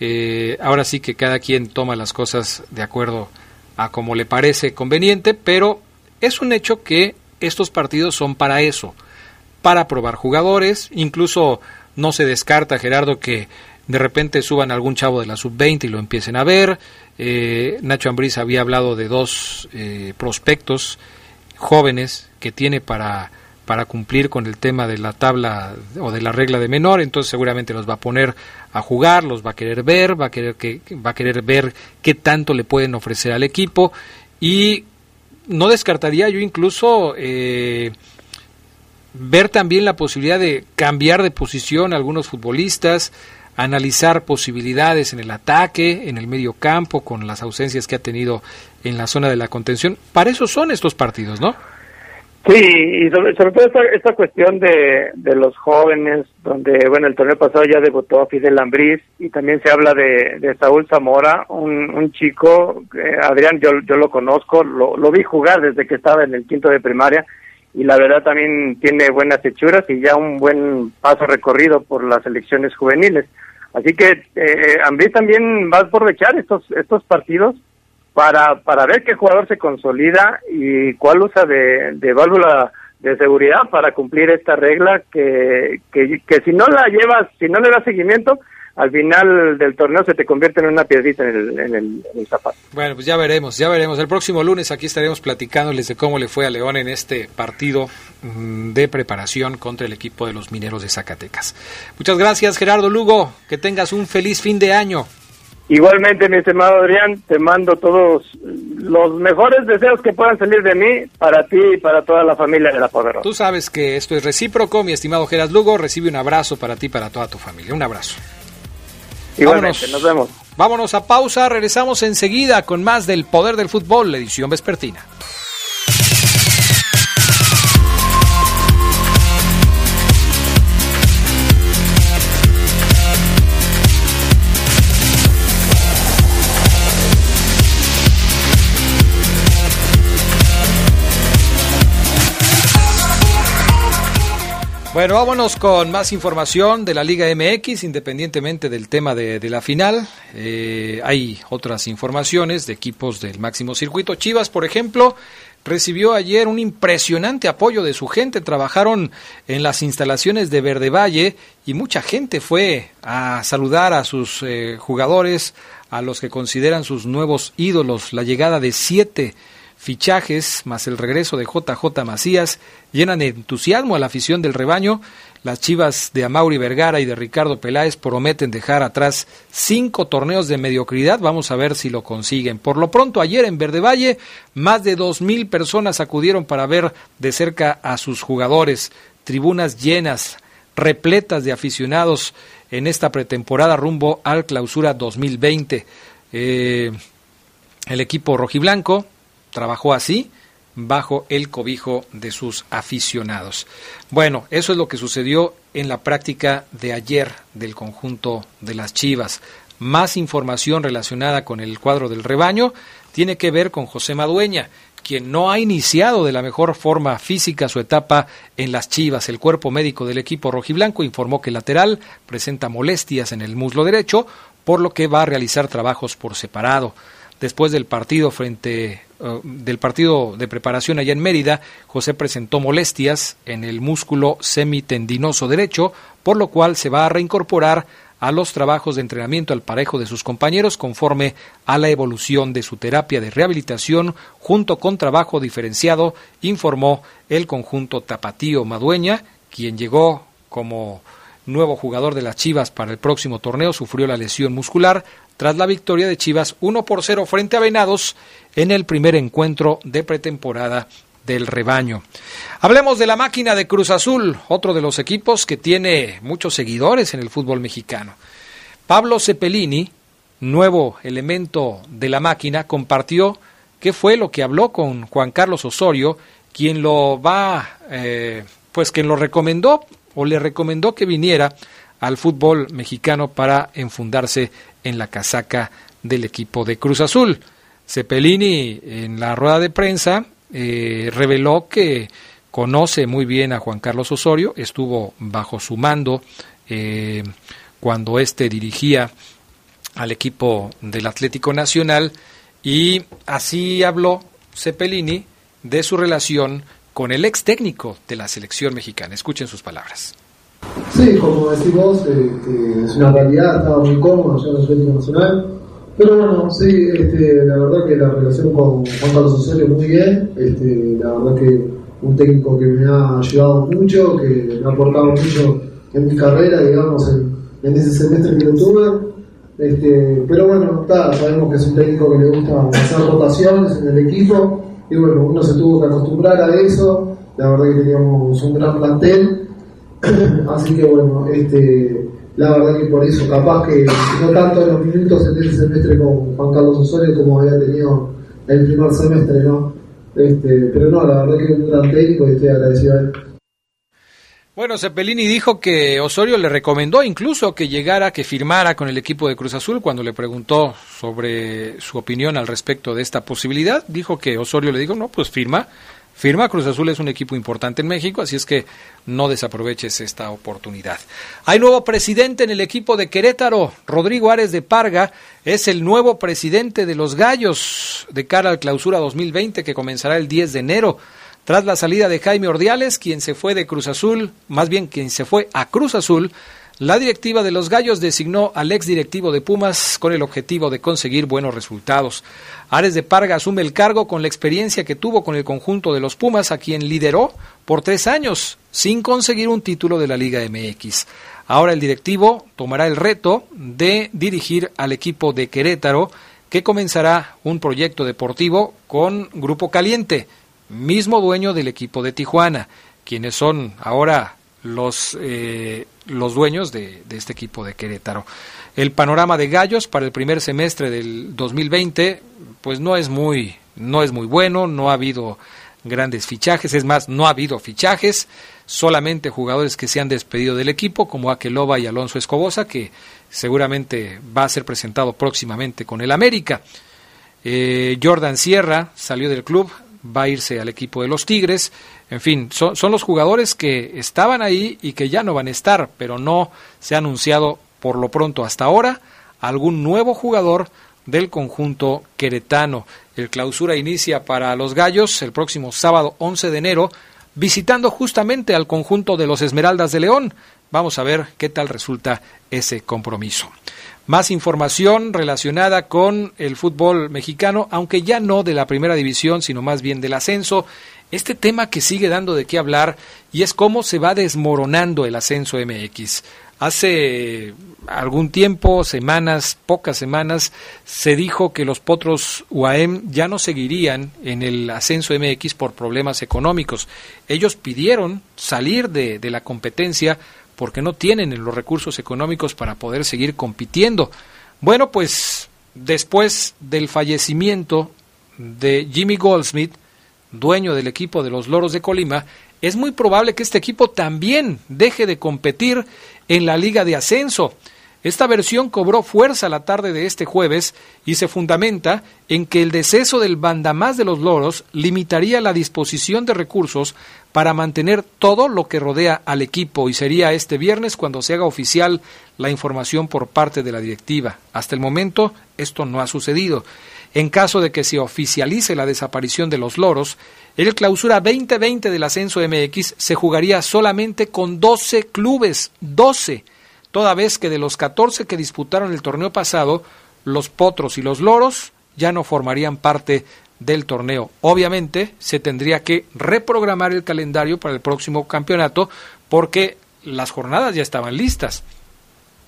Eh, ahora sí que cada quien toma las cosas de acuerdo a como le parece conveniente, pero es un hecho que estos partidos son para eso, para probar jugadores, incluso no se descarta, Gerardo, que de repente suban algún chavo de la sub-20 y lo empiecen a ver. Eh, Nacho Ambriz había hablado de dos prospectos jóvenes que tiene para, para cumplir con el tema de la tabla o de la regla de menor, entonces seguramente los va a poner a jugar, los va a querer ver, va a querer que va a querer ver qué tanto le pueden ofrecer al equipo y no descartaría yo incluso eh, ver también la posibilidad de cambiar de posición a algunos futbolistas, analizar posibilidades en el ataque, en el medio campo, con las ausencias que ha tenido en la zona de la contención. Para eso son estos partidos, ¿no? Sí, y sobre, todo esta, cuestión de, de, los jóvenes, donde, bueno, el torneo pasado ya debutó Fidel Lambriz y también se habla de, de Saúl Zamora, un, un chico, eh, Adrián, yo, yo lo conozco, lo, vi jugar desde que estaba en el quinto de primaria, y la verdad también tiene buenas hechuras y ya un buen paso recorrido por las elecciones juveniles. Así que eh, también va a aprovechar estos estos partidos para para ver qué jugador se consolida y cuál usa de, de válvula de seguridad para cumplir esta regla que, que, que si no la llevas, si no le das seguimiento, al final del torneo se te convierte en una piedrita en el, en, el, zapato. Bueno, pues ya veremos, ya veremos. El próximo lunes aquí estaremos platicándoles de cómo le fue a León en este partido mm, de preparación contra el equipo de los mineros de Zacatecas. Muchas gracias, Gerardo Lugo. Que tengas un feliz fin de año. Igualmente, mi estimado Adrián, te mando todos los mejores deseos que puedan salir de mí para ti y para toda la familia de La Poderosa. Tú sabes que esto es recíproco, mi estimado Gerardo Lugo. Recibe un abrazo para ti y para toda tu familia. Un abrazo. Igualmente, nos vemos. Vámonos a pausa, regresamos enseguida con más del Poder del Fútbol, la edición vespertina. Bueno, vámonos con más información de la Liga MX, independientemente del tema de, la final. Eh, hay otras informaciones de equipos del máximo circuito. Chivas, por ejemplo, recibió ayer un impresionante apoyo de su gente. Trabajaron en las instalaciones de Verde Valle y mucha gente fue a saludar a sus eh, jugadores, a los que consideran sus nuevos ídolos. La llegada de siete fichajes más el regreso de JJ Macías llenan de entusiasmo a la afición del rebaño. Las chivas de Amauri Vergara y de Ricardo Peláez prometen dejar atrás cinco torneos de mediocridad. Vamos a ver si lo consiguen. Por lo pronto, ayer en Verde Valle, más de dos mil personas acudieron para ver de cerca a sus jugadores. Tribunas llenas, repletas de aficionados en esta pretemporada rumbo al clausura 2020. Eh, el equipo rojiblanco trabajó así bajo el cobijo de sus aficionados. Bueno, eso es lo que sucedió en la práctica de ayer del conjunto de las Chivas. Más información relacionada con el cuadro del rebaño tiene que ver con José Madueña, quien no ha iniciado de la mejor forma física su etapa en las Chivas. El cuerpo médico del equipo rojiblanco informó que el lateral presenta molestias en el muslo derecho, por lo que va a realizar trabajos por separado. Después del partido frente eh, del partido de preparación allá en Mérida, José presentó molestias en el músculo semitendinoso derecho, por lo cual se va a reincorporar a los trabajos de entrenamiento al parejo de sus compañeros conforme a la evolución de su terapia de rehabilitación junto con trabajo diferenciado, informó el conjunto Tapatío Madueña, quien llegó como nuevo jugador de las Chivas para el próximo torneo, sufrió la lesión muscular tras la victoria de Chivas 1 por 0 frente a Venados en el primer encuentro de pretemporada del rebaño. Hablemos de la máquina de Cruz Azul, otro de los equipos que tiene muchos seguidores en el fútbol mexicano. Pablo Cepelini, nuevo elemento de la máquina, compartió qué fue lo que habló con Juan Carlos Osorio, quien lo va, eh, pues quien lo recomendó o le recomendó que viniera al fútbol mexicano para enfundarse en la casaca del equipo de Cruz Azul. Cepelini en la rueda de prensa eh, reveló que conoce muy bien a Juan Carlos Osorio, estuvo bajo su mando eh, cuando éste dirigía al equipo del Atlético Nacional y así habló Cepelini de su relación con el ex técnico de la selección mexicana. Escuchen sus palabras. Sí, como decís vos, eh, es una realidad, estaba muy cómodo yo en el Atlético Nacional. Pero bueno, sí, este, la verdad que la relación con Juan Carlos Osorio muy bien. Este, la verdad que un técnico que me ha ayudado mucho, que me ha aportado mucho en mi carrera, digamos, en, ese semestre que lo tuve. Este, pero bueno, sabemos que es un técnico que le gusta hacer rotaciones en el equipo. Y bueno, uno se tuvo que acostumbrar a eso. La verdad que teníamos un gran plantel Así que bueno, este, la verdad que por eso, capaz que no tanto en los minutos en este semestre con Juan Carlos Osorio como había tenido el primer semestre, ¿no? Este, pero no, la verdad que es un gran técnico y estoy agradecido a él. Bueno, Cepelini dijo que Osorio le recomendó incluso que llegara, que firmara con el equipo de Cruz Azul cuando le preguntó sobre su opinión al respecto de esta posibilidad. Dijo que Osorio le dijo, no, pues firma, firma. Cruz Azul es un equipo importante en México, así es que no desaproveches esta oportunidad. Hay nuevo presidente en el equipo de Querétaro. Rodrigo Ares de Parga es el nuevo presidente de los Gallos de cara al clausura 2020 que comenzará el 10 de enero. Tras la salida de Jaime Ordiales, quien se fue de Cruz Azul, más bien quien se fue a Cruz Azul, la directiva de los Gallos designó al ex directivo de Pumas con el objetivo de conseguir buenos resultados. Ares de Parga asume el cargo con la experiencia que tuvo con el conjunto de los Pumas, a quien lideró por tres años, sin conseguir un título de la Liga MX. Ahora el directivo tomará el reto de dirigir al equipo de Querétaro, que comenzará un proyecto deportivo con Grupo Caliente, mismo dueño del equipo de Tijuana, quienes son ahora los, eh, los dueños de, este equipo de Querétaro. El panorama de Gallos para el primer semestre del 2020, pues no es muy, no es muy bueno, no ha habido grandes fichajes, es más, no ha habido fichajes, solamente jugadores que se han despedido del equipo, como Aqueloba y Alonso Escobosa, que seguramente va a ser presentado próximamente con el América. Eh, Jordan Sierra salió del club, va a irse al equipo de los Tigres. En fin, son, los jugadores que estaban ahí y que ya no van a estar, pero no se ha anunciado por lo pronto hasta ahora algún nuevo jugador del conjunto queretano. El clausura inicia para los Gallos el próximo sábado 11 de enero, visitando justamente al conjunto de los Esmeraldas de León. Vamos a ver qué tal resulta ese compromiso. Más información relacionada con el fútbol mexicano, aunque ya no de la primera división, sino más bien del ascenso. Este tema que sigue dando de qué hablar y es cómo se va desmoronando el ascenso MX. Hace algún tiempo, semanas, pocas semanas, se dijo que los potros UAM ya no seguirían en el ascenso MX por problemas económicos. Ellos pidieron salir de, de la competencia porque no tienen los recursos económicos para poder seguir compitiendo. Bueno, pues después del fallecimiento de Jimmy Goldsmith, dueño del equipo de los Loros de Colima, es muy probable que este equipo también deje de competir en la Liga de Ascenso. Esta versión cobró fuerza la tarde de este jueves y se fundamenta en que el deceso del bandamás de los loros limitaría la disposición de recursos para mantener todo lo que rodea al equipo y sería este viernes cuando se haga oficial la información por parte de la directiva. Hasta el momento esto no ha sucedido. En caso de que se oficialice la desaparición de los loros, el clausura 2020 del ascenso MX se jugaría solamente con 12 clubes, 12, toda vez que de los 14 que disputaron el torneo pasado, los potros y los loros ya no formarían parte del torneo. Obviamente se tendría que reprogramar el calendario para el próximo campeonato porque las jornadas ya estaban listas.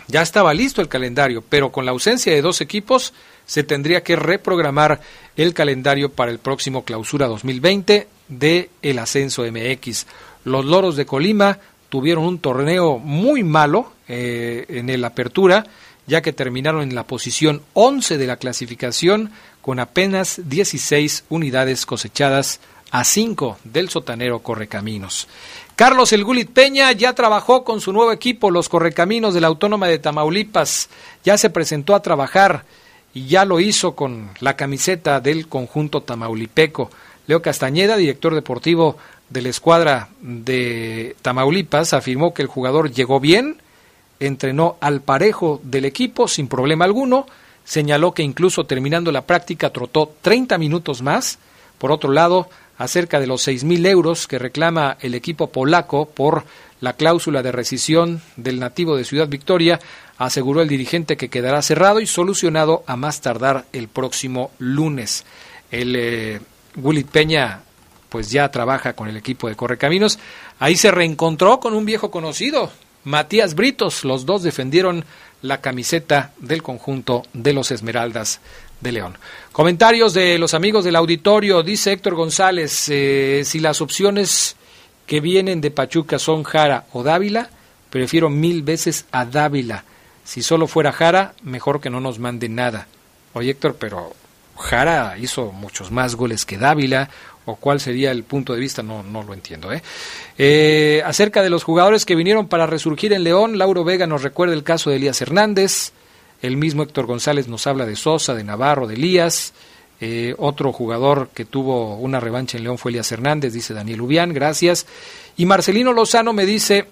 Ya estaba listo el calendario, pero con la ausencia de dos equipos se tendría que reprogramar el calendario para el próximo clausura 2020 de el ascenso MX. Los Loros de Colima tuvieron un torneo muy malo eh, en el apertura, ya que terminaron en la posición 11 de la clasificación con apenas 16 unidades cosechadas a 5 del sotanero Correcaminos. Carlos El Gulit Peña ya trabajó con su nuevo equipo, los Correcaminos de la Autónoma de Tamaulipas. Ya se presentó a trabajar y ya lo hizo con la camiseta del conjunto tamaulipeco. Leo Castañeda, director deportivo de la escuadra de Tamaulipas, afirmó que el jugador llegó bien, entrenó al parejo del equipo sin problema alguno, señaló que incluso terminando la práctica trotó 30 minutos más. Por otro lado, acerca de los 6.000 euros que reclama el equipo polaco por la cláusula de rescisión del nativo de Ciudad Victoria, aseguró el dirigente que quedará cerrado y solucionado a más tardar el próximo lunes. El eh, Peña pues ya trabaja con el equipo de Correcaminos. Ahí se reencontró con un viejo conocido, Matías Britos. Los dos defendieron la camiseta del conjunto de los Esmeraldas de León. Comentarios de los amigos del auditorio. Dice Héctor González, eh, si las opciones que vienen de Pachuca son Jara o Dávila, prefiero mil veces a Dávila. Si solo fuera Jara, mejor que no nos mande nada. Oye Héctor, pero Jara hizo muchos más goles que Dávila, o cuál sería el punto de vista, no, no lo entiendo. ¿eh? ¿eh? acerca de los jugadores que vinieron para resurgir en León, Lauro Vega nos recuerda el caso de Elías Hernández, el mismo Héctor González nos habla de Sosa, de Navarro, de Elías, eh, otro jugador que tuvo una revancha en León fue Elías Hernández, dice Daniel Ubián, gracias. Y Marcelino Lozano me dice,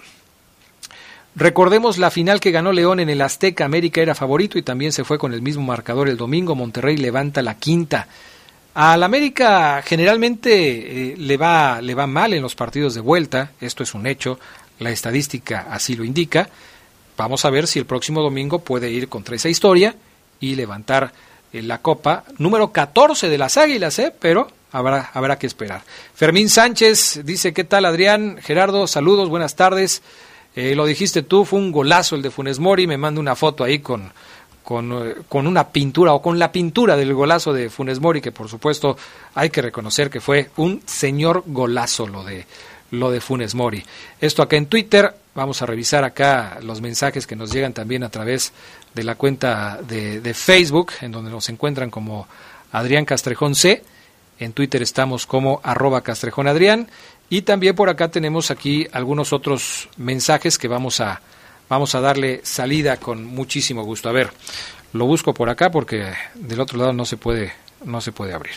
recordemos la final que ganó León en el Azteca, América era favorito y también se fue con el mismo marcador el domingo, Monterrey levanta la quinta. Al América generalmente eh, le, va, le va mal en los partidos de vuelta, esto es un hecho, la estadística así lo indica. Vamos a ver si el próximo domingo puede ir contra esa historia y levantar la Copa número 14 de las Águilas, ¿eh? pero habrá, habrá que esperar. Fermín Sánchez dice, ¿qué tal Adrián? Gerardo, saludos, buenas tardes. Eh, lo dijiste tú, fue un golazo el de Funes Mori, me manda una foto ahí con, con, eh, con, una pintura o con la pintura del golazo de Funes Mori, que por supuesto hay que reconocer que fue un señor golazo lo de, lo de Funes Mori. Esto acá en Twitter, vamos a revisar acá los mensajes que nos llegan también a través de la cuenta de, Facebook, en donde nos encuentran como Adrián Castrejón C. En Twitter estamos como arroba Castrejón Adrián. Y también por acá tenemos aquí algunos otros mensajes que vamos a, vamos a darle salida con muchísimo gusto. A ver, lo busco por acá porque del otro lado no se puede, no se puede abrir.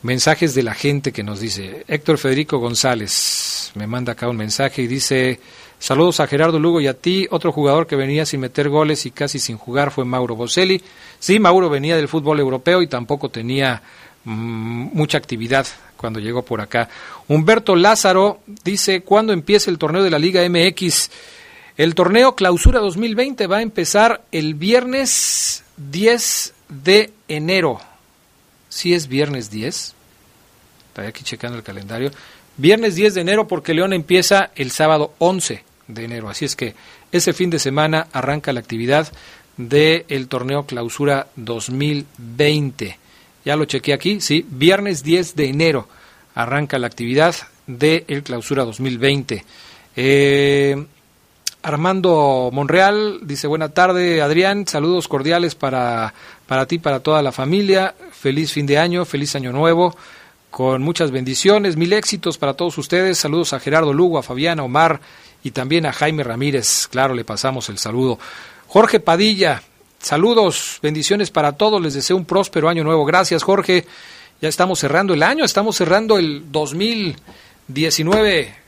Mensajes de la gente que nos dice, Héctor Federico González me manda acá un mensaje y dice, Saludos a Gerardo Lugo y a ti. Otro jugador que venía sin meter goles y casi sin jugar fue Mauro Boselli. Sí, Mauro venía del fútbol europeo y tampoco tenía mm, mucha actividad cuando llegó por acá. Humberto Lázaro dice, ¿cuándo empieza el torneo de la Liga MX? El torneo Clausura 2020 va a empezar el viernes 10 de enero. ¿Sí es viernes 10? Estoy aquí checando el calendario. Viernes 10 de enero porque León empieza el sábado 11 de enero. Así es que ese fin de semana arranca la actividad del torneo Clausura 2020. Ya lo chequé aquí, sí, viernes 10 de enero arranca la actividad del Clausura 2020. Eh, Armando Monreal dice buena tarde Adrián, saludos cordiales para, para ti, para toda la familia, feliz fin de año, feliz año nuevo, con muchas bendiciones, mil éxitos para todos ustedes, saludos a Gerardo Lugo, a Fabiana, Omar y también a Jaime Ramírez, claro, le pasamos el saludo. Jorge Padilla, saludos, bendiciones para todos, les deseo un próspero año nuevo. Gracias, Jorge. Ya estamos cerrando el año, estamos cerrando el 2019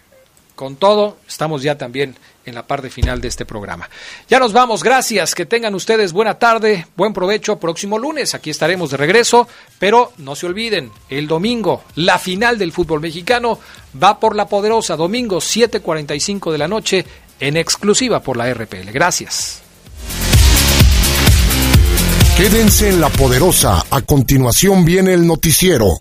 con todo, estamos ya también en la parte final de este programa. Ya nos vamos, gracias, que tengan ustedes buena tarde, buen provecho, próximo lunes, aquí estaremos de regreso, pero no se olviden, el domingo, la final del fútbol mexicano va por la poderosa, domingo 7.45 de la noche, en exclusiva por la RPL. Gracias. Quédense en la poderosa, a continuación viene el noticiero.